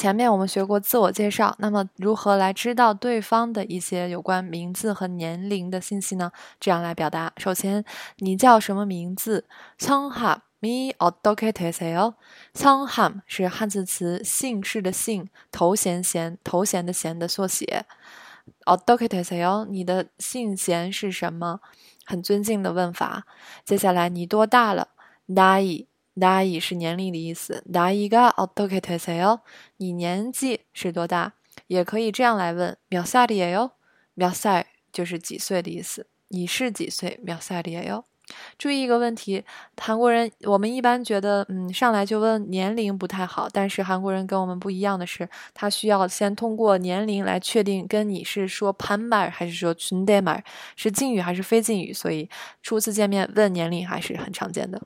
前面我们学过自我介绍，那么如何来知道对方的一些有关名字和年龄的信息呢？这样来表达：首先，你叫什么名字？성함이어떻게되세 요？ 성함是汉字词姓氏的姓，头衔衔头衔的衔的缩写。어떻게되세 요？ 你的姓衔是什么？很尊敬的问法。接下来，你多大了？나이 나이是年龄的意思。나이가어떻게되세 요？ 你年纪是多大？也可以这样来问：몇살이에 요？ 몇살就是几岁的意思。你是几岁？몇살이에 요？ 注意一个问题，韩国人我们一般觉得，嗯，上来就问年龄不太好，但是韩国人跟我们不一样的是，他需要先通过年龄来确定跟你是说潘麦还是说춘대 말， 是敬语还是非敬语，所以初次见面问年龄还是很常见的。